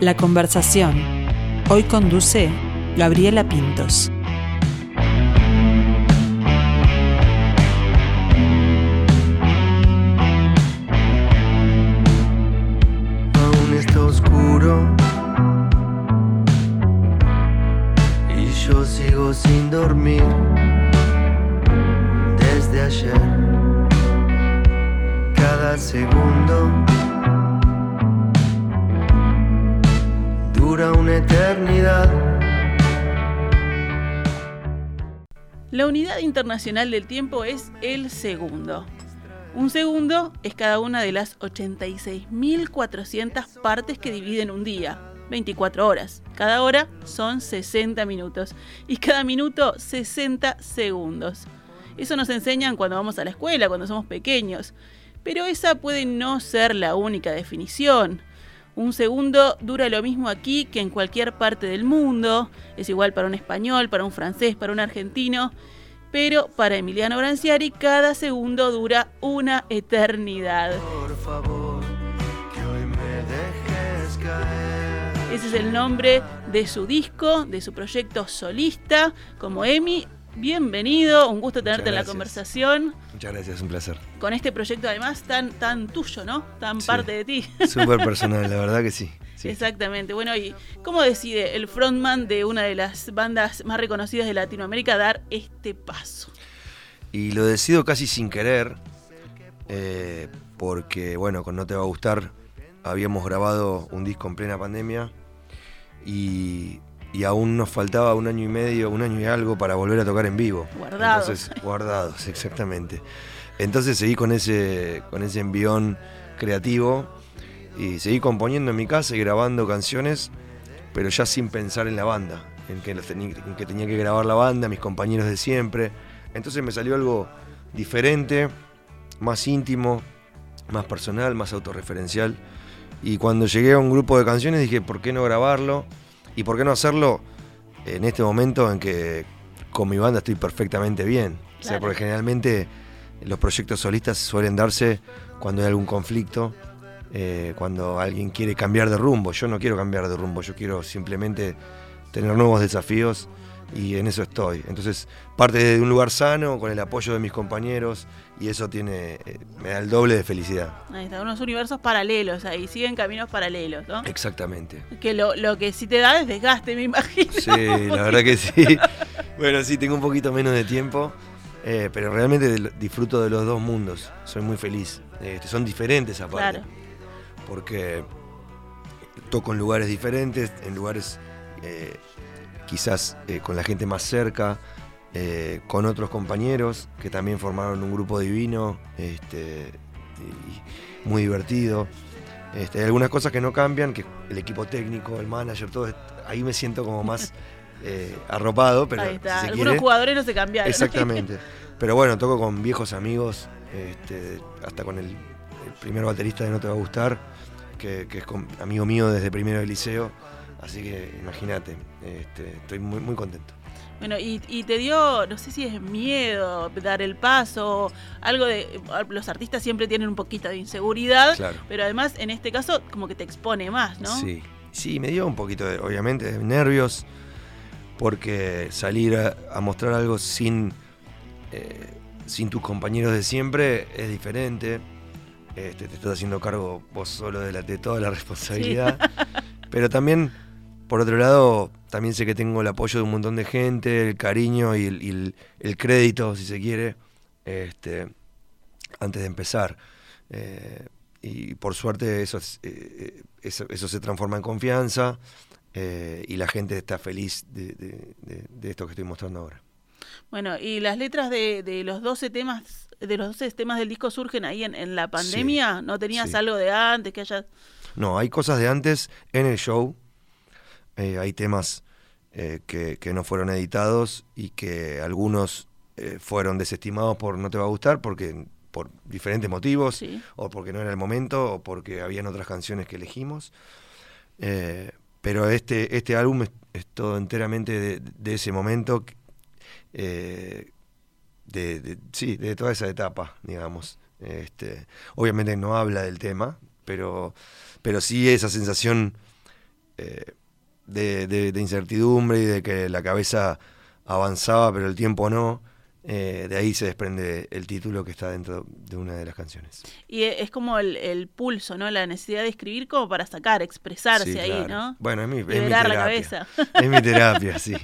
La conversación. Hoy conduce Gabriela Pintos. Aún está oscuro y yo sigo sin dormir una eternidad. La unidad internacional del tiempo es el segundo. Un segundo es cada una de las 86.400 partes que dividen un día, 24 horas. Cada hora son 60 minutos y cada minuto 60 segundos. Eso nos enseñan cuando vamos a la escuela, cuando somos pequeños. Pero esa puede no ser la única definición. Un segundo dura lo mismo aquí que en cualquier parte del mundo. Es igual para un español, para un francés, para un argentino. Pero para Emiliano Branciari cada segundo dura una eternidad. Por favor, que hoy me dejes caer. Ese es el nombre de su disco, de su proyecto solista. Como Emi, bienvenido, un gusto tenerte en la conversación. Muchas gracias, un placer. Con este proyecto además tan, tan tuyo, ¿no? Tan Sí. parte de ti. Súper personal, la verdad que sí. sí. Exactamente. Bueno, ¿y cómo decide el frontman de una de las bandas más reconocidas de Latinoamérica dar este paso? Y lo decido casi sin querer, eh, porque, bueno, con No Te Va a Gustar habíamos grabado un disco en plena pandemia y, y aún nos faltaba un año y medio, un año y algo para volver a tocar en vivo. Guardados. Entonces, guardados, exactamente. Entonces seguí con ese, con ese envión creativo y seguí componiendo en mi casa y grabando canciones, pero ya sin pensar en la banda, en que, en que tenía que grabar la banda, mis compañeros de siempre. Entonces me salió algo diferente, más íntimo, más personal, más autorreferencial. Y cuando llegué a un grupo de canciones dije, ¿por qué no grabarlo? ¿Y por qué no hacerlo en este momento en que con mi banda estoy perfectamente bien? O sea, porque generalmente los proyectos solistas suelen darse cuando hay algún conflicto, eh, cuando alguien quiere cambiar de rumbo. Yo no quiero cambiar de rumbo, yo quiero simplemente tener nuevos desafíos y en eso estoy. Entonces, parte de un lugar sano, con el apoyo de mis compañeros y eso tiene, eh, me da el doble de felicidad. Ahí está, unos universos paralelos ahí, siguen caminos paralelos, ¿no? Exactamente. Que lo, lo que sí te da es desgaste, me imagino. Sí, la verdad que sí. Bueno, sí, tengo un poquito menos de tiempo, eh, pero realmente disfruto de los dos mundos. Soy muy feliz. Este, son diferentes aparte. Claro. Porque toco en lugares diferentes, en lugares eh, quizás eh, con la gente más cerca, eh, con otros compañeros que también formaron un grupo divino, este, y muy divertido. Este, hay algunas cosas que no cambian, que el equipo técnico, el manager, todo, ahí me siento como más eh, arropado, pero Ahí está. si Algunos quiere- jugadores no se cambiaron. Exactamente. Pero bueno, toco con viejos amigos, este, hasta con el, el primer baterista de No Te Va a Gustar, que, que es con- amigo mío desde primero de liceo. Así que imagínate, este, estoy muy, muy contento. Bueno, y, y te dio, no sé si es miedo dar el paso, algo de. Los artistas siempre tienen un poquito de inseguridad, Claro. pero además en este caso, como que te expone más, ¿no? Sí, sí, me dio un poquito, de, obviamente, de nervios, porque salir a, a mostrar algo sin, eh, sin tus compañeros de siempre es diferente. Este, te estás haciendo cargo vos solo de, la, de toda la responsabilidad. Pero también, por otro lado, también sé que tengo el apoyo de un montón de gente, el cariño y el, y el- el crédito, si se quiere, este, antes de empezar. Eh, y por suerte eso, es- eh, eso, eso se transforma en confianza eh, y la gente está feliz de, de- de- de esto que estoy mostrando ahora. Bueno, y las letras de, los 12 temas, de los 12 temas del disco surgen ahí en, en la pandemia. ¿No tenías sí. algo de antes que hayas. No, hay cosas de antes en el show. Eh, hay temas eh, que, que no fueron editados y que algunos eh, fueron desestimados por no te va a gustar porque por diferentes motivos, Sí. o porque no era el momento, o porque habían otras canciones que elegimos. Pero este, este álbum es, es todo enteramente de, de ese momento, de, de- sí, de toda esa etapa, digamos. Este, obviamente no habla del tema, pero, pero sí esa sensación eh, de, de- de incertidumbre y de que la cabeza avanzaba pero el tiempo no. eh, de ahí se desprende el título que está dentro de una de las canciones. Y e- es como el, el pulso, ¿no? La necesidad de escribir como para sacar, expresarse Sí, ahí, claro. ¿no? Bueno, es mi, es mi Liberar la terapia. cabeza. Es mi terapia, sí.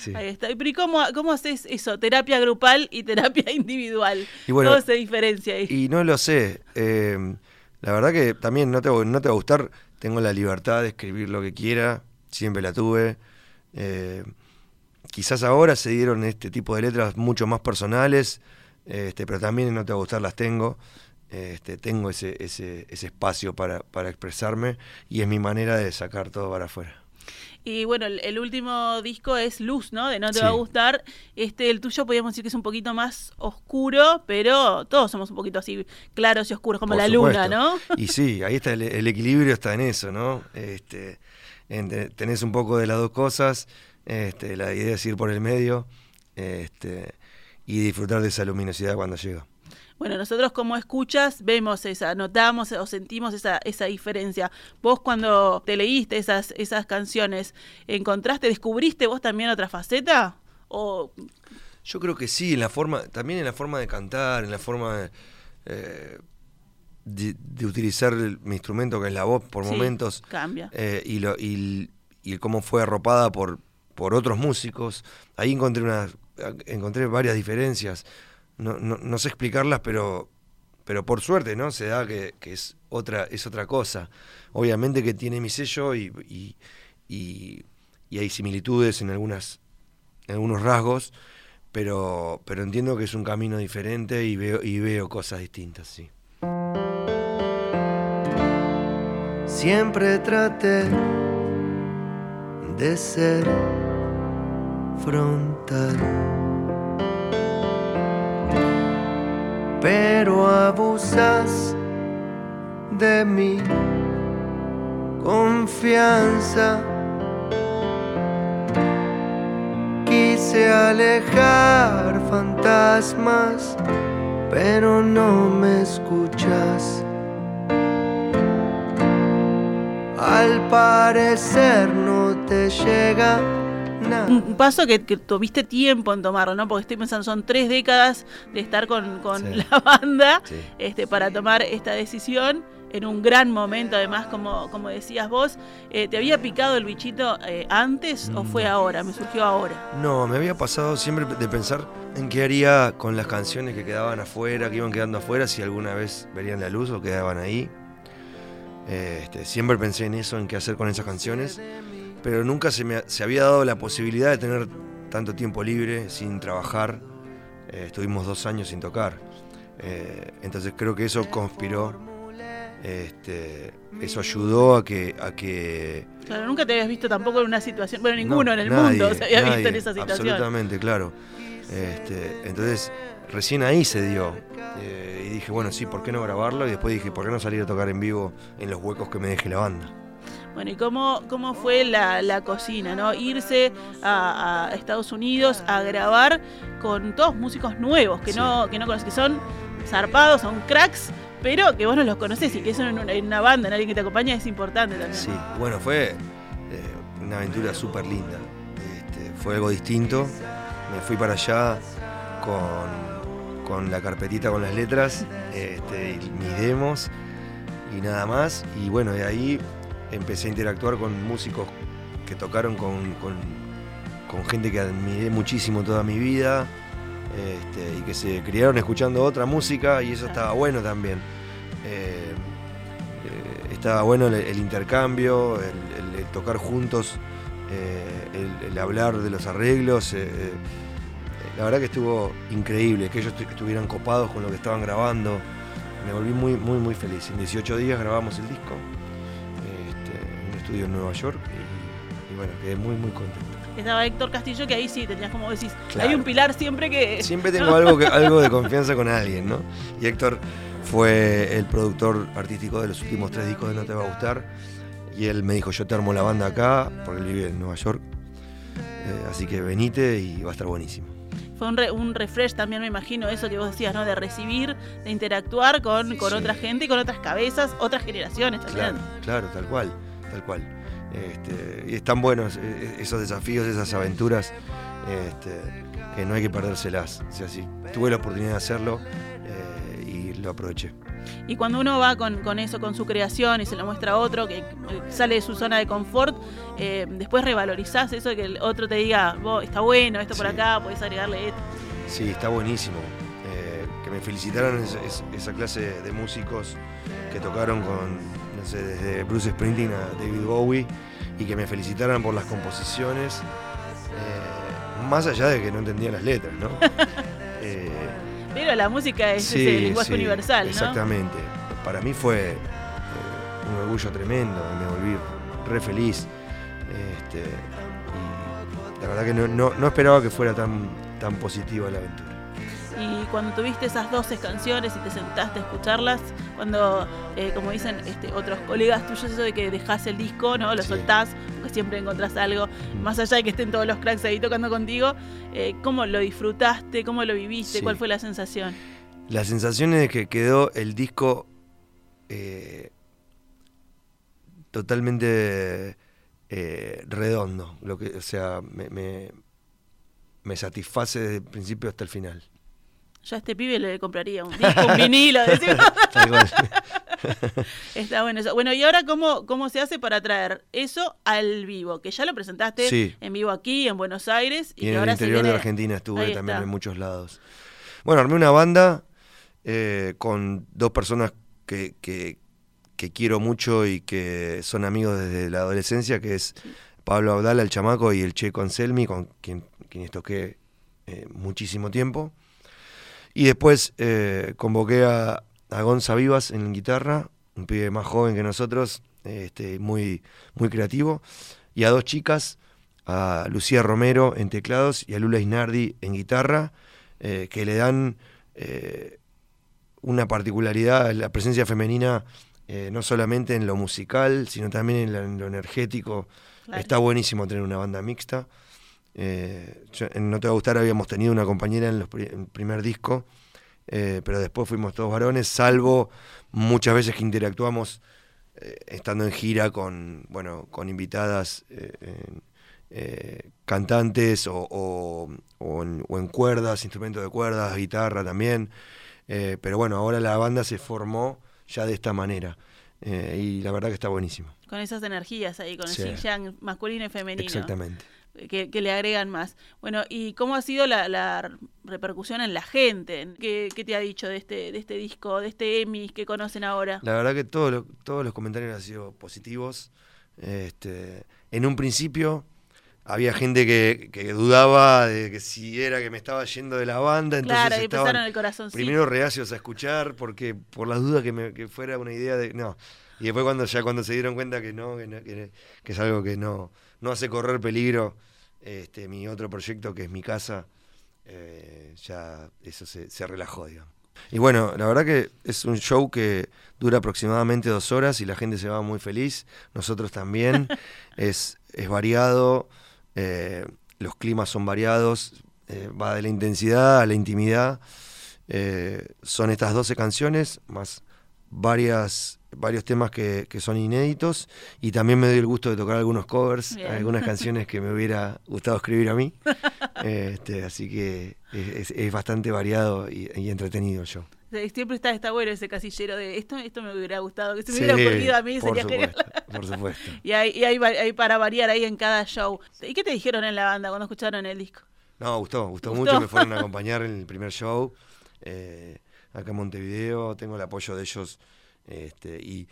sí. Ahí está. Pero ¿y cómo, cómo haces eso? Terapia grupal y terapia individual. Y bueno, ¿Cómo se diferencia ahí? Y no lo sé. eh, la verdad que también no te, no te va a gustar. Tengo la libertad de escribir lo que quiera. Siempre la tuve. eh, quizás ahora se dieron este tipo de letras mucho más personales. este, pero también no te va a gustar las tengo. Este, tengo ese, ese, ese espacio para, para expresarme y es mi manera de sacar todo para afuera. Y bueno, el, el último disco es Luz, ¿no? De No te Sí. va a gustar. Este, el tuyo podríamos decir que es un poquito más oscuro, pero todos somos un poquito así claros y oscuros, como Por la luna. ¿no? Y sí, ahí está el, el equilibrio, está en eso, ¿no? Este, tenés un poco de las dos cosas, este, la idea es ir por el medio este, y disfrutar de esa luminosidad cuando llega. Bueno, nosotros como escuchas vemos esa, notamos o sentimos esa, esa diferencia. Vos cuando te leíste esas, esas canciones, ¿encontraste, descubriste vos también otra faceta? O Yo creo que sí, en la forma, también en la forma de cantar, en la forma de, eh, de- de utilizar el- mi instrumento que es la voz por Sí, momentos. cambia. eh, y, lo, y, y cómo fue arropada por, por otros músicos. Ahí encontré, una, encontré varias diferencias. No, no, no sé explicarlas, pero, pero por suerte no se da que, que es, otra, es otra cosa. Obviamente que tiene mi sello y, y, y- y hay similitudes en, algunas, en algunos rasgos, pero, pero entiendo que es un camino diferente y veo, y veo cosas distintas, sí. Siempre traté de ser frontal. Pero abusas de mi confianza. Quise alejar fantasmas, pero no me escuchas. Al parecer no te llega nada. un paso que, que tuviste tiempo en tomarlo, ¿no? Porque estoy pensando, son tres décadas de estar con, con Sí. la banda Sí. este, para tomar esta decisión. En un gran momento, además, como, como decías vos, Eh, ¿te había picado el bichito eh, antes o fue ahora? Me surgió ahora. No, me había pasado siempre de pensar en qué haría con las canciones que quedaban afuera, que iban quedando afuera, si alguna vez verían la luz o quedaban ahí. Este, siempre pensé en eso, en qué hacer con esas canciones, pero nunca se me se había dado la posibilidad de tener tanto tiempo libre sin trabajar. Eh, estuvimos dos años sin tocar. Eh, entonces creo que eso conspiró, este, eso ayudó a que, a que Claro, nunca te habías visto tampoco en una situación, bueno, ninguno no, en el nadie, mundo se había visto en esa situación. Absolutamente, claro. Este, entonces, recién ahí se dio. Eh, y dije, bueno, sí, ¿por qué no grabarlo? Y después dije, ¿por qué no salir a tocar en vivo en los huecos que me deje la banda? Bueno, ¿y cómo, cómo fue la, la cocina, no? Irse a, a Estados Unidos a grabar con todos músicos nuevos que Sí. no que no conoces, que son zarpados, son cracks, pero que vos no los conocés y que eso en una, en una banda, en alguien que te acompaña, es importante también. Sí, bueno, fue eh, una aventura súper linda. Este, fue algo distinto. Me fui para allá con, con la carpetita con las letras, este, mis demos y nada más. Y bueno, de ahí empecé a interactuar con músicos que tocaron con, con- gente que admiré muchísimo toda mi vida este, y que se criaron escuchando otra música y eso estaba bueno también. Eh, eh, estaba bueno el, intercambio, el, tocar juntos, eh, el hablar de los arreglos. La verdad que estuvo increíble, que ellos estu- estuvieran copados con lo que estaban grabando. Me volví muy, muy, muy feliz. En 18 días grabamos el disco este, en un estudio en Nueva York y, y bueno, quedé muy, muy contento. Estaba Héctor Castillo, que ahí sí tenías como decís, Claro. hay un pilar siempre que. Siempre tengo algo, que, algo de confianza con alguien, ¿no? Y Héctor fue el productor artístico de los últimos tres discos de No Te Va a Gustar. Y él me dijo, yo te armo la banda acá, porque él vive en Nueva York. Eh, así que venite y va a estar buenísimo. Fue un, re- un refresh también, me imagino, eso que vos decías, ¿no? De recibir, de interactuar con, con Sí. otra gente y con otras cabezas, otras generaciones también. Claro, claro, tal cual, tal cual. Este, y están buenos eh, esos desafíos, esas aventuras, este, que no hay que perdérselas. O sea, sí, tuve la oportunidad de hacerlo eh, y lo aproveché. Y cuando uno va con, con eso, con su creación y se lo muestra a otro, que sale de su zona de confort, eh, después revalorizás eso de que el otro te diga, "Vos, está bueno, esto por Sí. acá, podés agregarle esto. Sí, está buenísimo. Eh, que me felicitaran es- es- esa clase de músicos que tocaron con, no sé, desde Bruce Springsteen a David Bowie y que me felicitaran por las composiciones, eh, más allá de que no entendía las letras, ¿no? La música es sí, ese lenguaje sí, universal, ¿no? Exactamente. Para mí fue eh, un orgullo tremendo, me volví re feliz. Este, y la verdad que no, no- no esperaba que fuera tan, tan positiva la aventura. Y cuando tuviste esas 12 canciones y te sentaste a escucharlas, cuando, eh, como dicen este, otros colegas tuyos, eso de que dejás el disco, ¿no? Lo Sí. soltás, porque siempre encontrás algo, más allá de que estén todos los cracks ahí tocando contigo, eh, ¿cómo lo disfrutaste? ¿Cómo lo viviste? Sí. ¿Cuál fue la sensación? La sensación es que quedó el disco eh, totalmente redondo. Lo que, o sea, me, me- me satisface desde el principio hasta el final. Yo a este pibe le compraría un disco, un vinilo. Está bueno eso. Bueno, y ahora, ¿cómo, ¿cómo se hace para traer eso al vivo? Que ya lo presentaste Sí. en vivo aquí, en Buenos Aires. Y, Y que en el ahora interior de Argentina estuve Ahí también está. en muchos lados. Bueno, armé una banda eh, con dos personas que, que- que quiero mucho y que son amigos desde la adolescencia, que es Pablo Abdala, el chamaco, y el Che Conselmi, con quien, quienes toqué eh, muchísimo tiempo. Y después eh, convoqué a, a Gonza Vivas en guitarra, un pibe más joven que nosotros, este, muy, muy creativo, y a dos chicas, a Lucía Romero en teclados y a Lula Isnardi en guitarra, eh, que le dan eh, una particularidad a la presencia femenina, eh, no solamente en lo musical, sino también en, la- en lo energético. Claro. Está buenísimo tener una banda mixta. Eh, yo- en No Te Va a Gustar habíamos tenido una compañera en, los pri- en el primer disco, eh, pero después fuimos todos varones, salvo muchas veces que interactuamos eh, estando en gira con, bueno, con invitadas eh, cantantes o, o- o en, o en cuerdas, instrumentos de cuerdas, guitarra también. Pero bueno, ahora la banda se formó ya de esta manera eh, y la verdad que está buenísimo. Con esas energías ahí, con Sí. el yin yang masculino y femenino. Exactamente. Que, que le agregan más. Bueno, ¿y cómo ha sido la, la repercusión en la gente? ¿Qué, qué te ha dicho de este, de este disco, de este Emmy que conocen ahora? La verdad que todo lo- todos los comentarios han sido positivos. Este, en un principio había gente que, que dudaba de que si era que me estaba yendo de la banda, entonces claro, estaban el corazón. primero reacios a escuchar porque por las dudas que, me- que fuera una idea de no. Y después cuando ya cuando se dieron cuenta que no, que, no- que- que es algo que no, no hace correr peligro, este, mi otro proyecto que es mi casa, eh, ya eso se, se relajó, digamos. Y bueno, la verdad que es un show que dura aproximadamente dos horas y la gente se va muy feliz, nosotros también. es, es variado, eh, los climas son variados, eh, va de la intensidad a la intimidad. Eh, son estas 12 canciones, más varias, varios temas que, que son inéditos. Y también me doy el gusto de tocar algunos covers, Bien. algunas canciones que me hubiera gustado escribir a mí. Este, así que es, es- es bastante variado y, y entretenido. Sí, Siempre está, está bueno ese casillero de esto, esto me hubiera gustado, que se me Sí, hubiera ocurrido a mí, por sería genial. por supuesto. Y hay, y hay para variar ahí en cada show. ¿Y qué te dijeron en la banda cuando escucharon el disco? No, gustó, gustó, ¿Gustó? mucho. Me fueron a acompañar en el primer show. eh, acá en Montevideo. Tengo el apoyo de ellos. Este, y,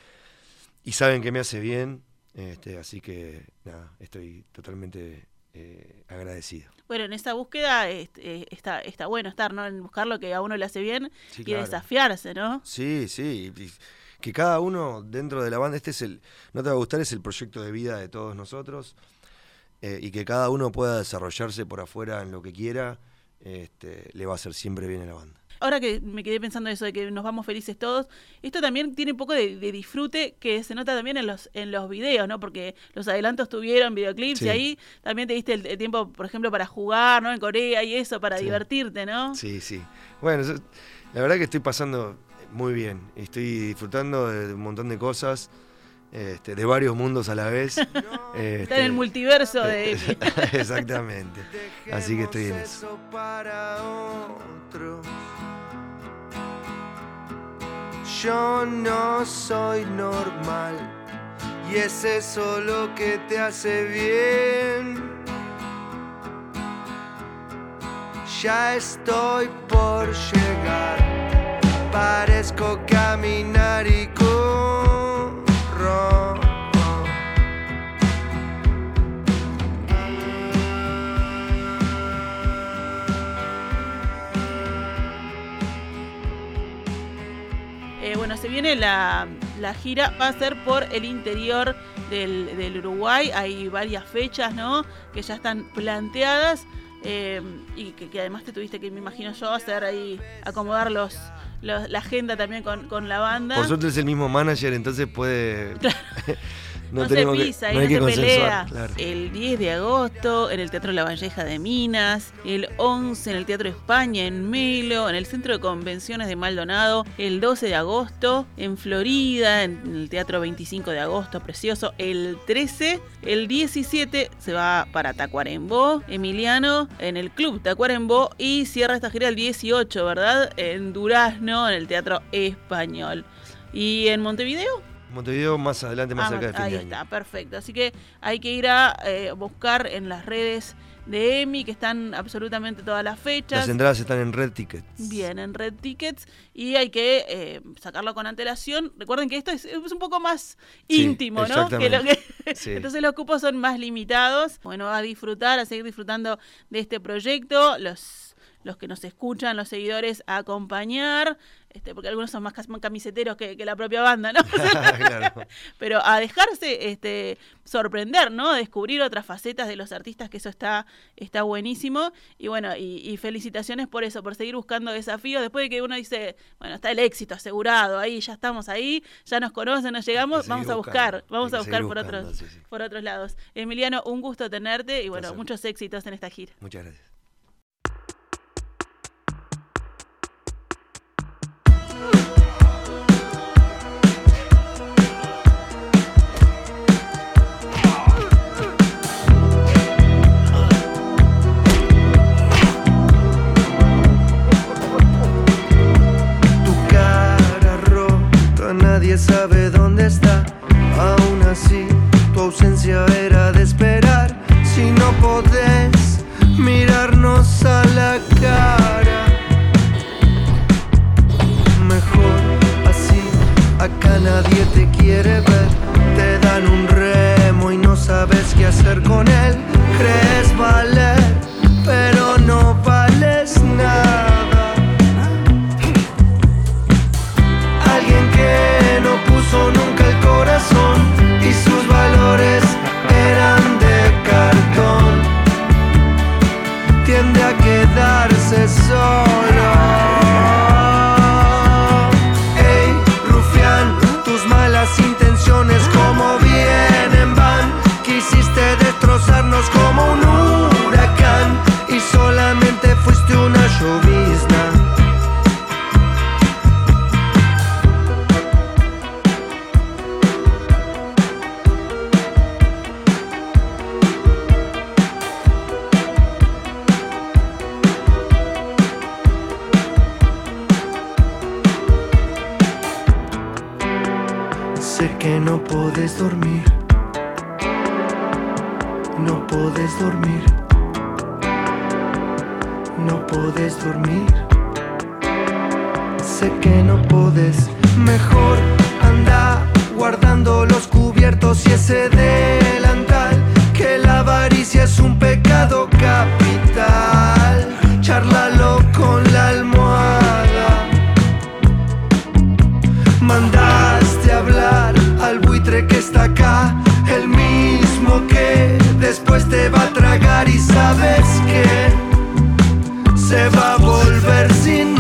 y saben que me hace bien. Este, así que nada, estoy totalmente eh, agradecido. Bueno, en esa búsqueda este, eh, está, está bueno estar, ¿no? En buscar lo que a uno le hace bien Sí, y claro. desafiarse, ¿no? Sí, sí. y que cada uno dentro de la banda, este es el, no te va a gustar, es el proyecto de vida de todos nosotros. eh, y que cada uno pueda desarrollarse por afuera en lo que quiera, este, le va a hacer siempre bien a la banda. Ahora que me quedé pensando eso de que nos vamos felices todos, esto también tiene un poco de, de disfrute que se nota también en los en los videos, ¿no? Porque los adelantos tuvieron videoclips Sí. y ahí también te diste el, el tiempo, por ejemplo, para jugar, ¿no? En Corea y eso, para Sí. divertirte, ¿no? Sí, sí. Bueno, yo- la verdad que estoy pasando muy bien. Estoy disfrutando de un montón de cosas. Este, de varios mundos a la vez. Este, Está en el multiverso de Emi. Exactamente. Así que estoy en eso. para otros. Yo no soy normal y es eso lo que te hace bien. Ya estoy por llegar, parezco caminar y corro. Viene la, la gira, va a ser por el interior del, del Uruguay. Hay varias fechas, ¿no? Que ya están planteadas. eh, y que, que además te tuviste que, me imagino yo, hacer ahí, acomodar los, los- la agenda también con, con la banda. Por suerte es el mismo manager, entonces puede. No, se que- pisa y no hay que se pelea. claro. El 10 de agosto en el Teatro La Valleja de Minas, el 11 en el Teatro España en Melo, en el Centro de Convenciones de Maldonado, el 12 de agosto en Florida, en el Teatro 25 de agosto, precioso, el 13, el 17 se va para Tacuarembó, Emiliano, en el Club Tacuarembó y cierra esta gira el 18, ¿verdad? En Durazno, en el Teatro Español. ¿Y en Montevideo? Montevideo más adelante, más Ah, cerca de fin ahí de año. está, perfecto. Así que hay que ir a eh, buscar en las redes de EMI, que están absolutamente todas las fechas. Las entradas están en Red Tickets. Bien, en Red Tickets y hay que eh, sacarlo con antelación. Recuerden que esto es, es un poco más Sí, íntimo, ¿no? Que lo que- Sí. Entonces los cupos son más limitados. Bueno, a disfrutar, a seguir disfrutando de este proyecto. Los, los que nos escuchan, los seguidores, a acompañar. Este, porque algunos son más camiseteros que, que la propia banda, ¿no? Claro. Pero a dejarse este, sorprender, ¿no? Descubrir otras facetas de los artistas, que eso está, está buenísimo. Y bueno, y, y felicitaciones por eso, por seguir buscando desafíos. Después de que uno dice, bueno, está el éxito asegurado, ahí ya estamos ahí, ya nos conocen, nos llegamos, vamos a buscar, vamos a buscar por buscando, otros, sí, sí. por otros lados. Emiliano, un gusto tenerte y bueno, muchos éxitos en esta gira. Muchas gracias. No puedes dormir. No puedes dormir. No puedes dormir. Sé que no puedes. Mejor anda guardando los cubiertos y ese delantal. Que la avaricia es un pecado capital. Charlalo con la almohada. Buitre que está acá, el mismo que después te va a tragar y sabes que se va a volver sin